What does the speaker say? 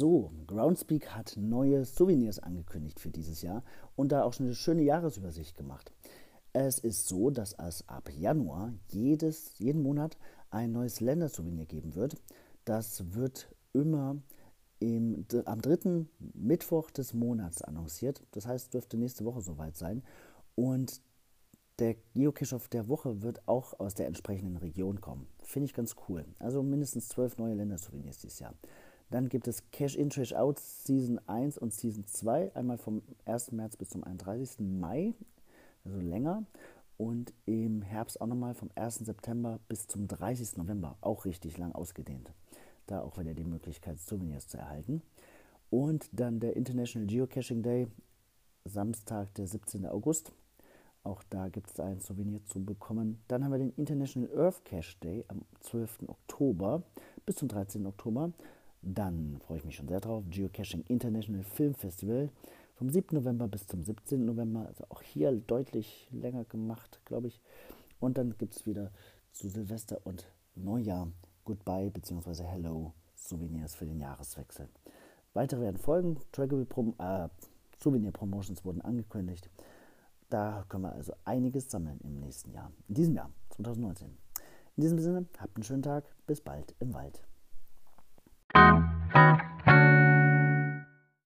So, Groundspeak hat neue Souvenirs angekündigt für dieses Jahr und da auch schon eine schöne Jahresübersicht gemacht. Es ist so, dass es ab Januar jedes, jeden Monat ein neues Ländersouvenir geben wird. Das wird immer im, am dritten Mittwoch des Monats annonciert. Das heißt, dürfte nächste Woche soweit sein. Und der Geocache der Woche wird auch aus der entsprechenden Region kommen. Finde ich ganz cool. Also mindestens zwölf neue Ländersouvenirs dieses Jahr. Dann gibt es Cash In, Cash Out Season 1 und Season 2, einmal vom 1. März bis zum 31. Mai, also länger. Und im Herbst auch nochmal vom 1. September bis zum 30. November, auch richtig lang ausgedehnt. Da auch wieder die Möglichkeit, Souvenirs zu erhalten. Und dann der International Geocaching Day, Samstag, der 17. August. Auch da gibt es ein Souvenir zu bekommen. Dann haben wir den International Earth Cache Day am 12. Oktober bis zum 13. Oktober. Dann freue ich mich schon sehr drauf. Geocaching International Film Festival vom 7. November bis zum 17. November. Also auch hier deutlich länger gemacht, glaube ich. Und dann gibt es wieder zu Silvester und Neujahr Goodbye bzw. Hello Souvenirs für den Jahreswechsel. Weitere werden folgen. Trackable Prom äh, Souvenir Promotions wurden angekündigt. Da können wir also einiges sammeln im nächsten Jahr, in diesem Jahr, 2019. In diesem Sinne, habt einen schönen Tag, bis bald im Wald. Thank you.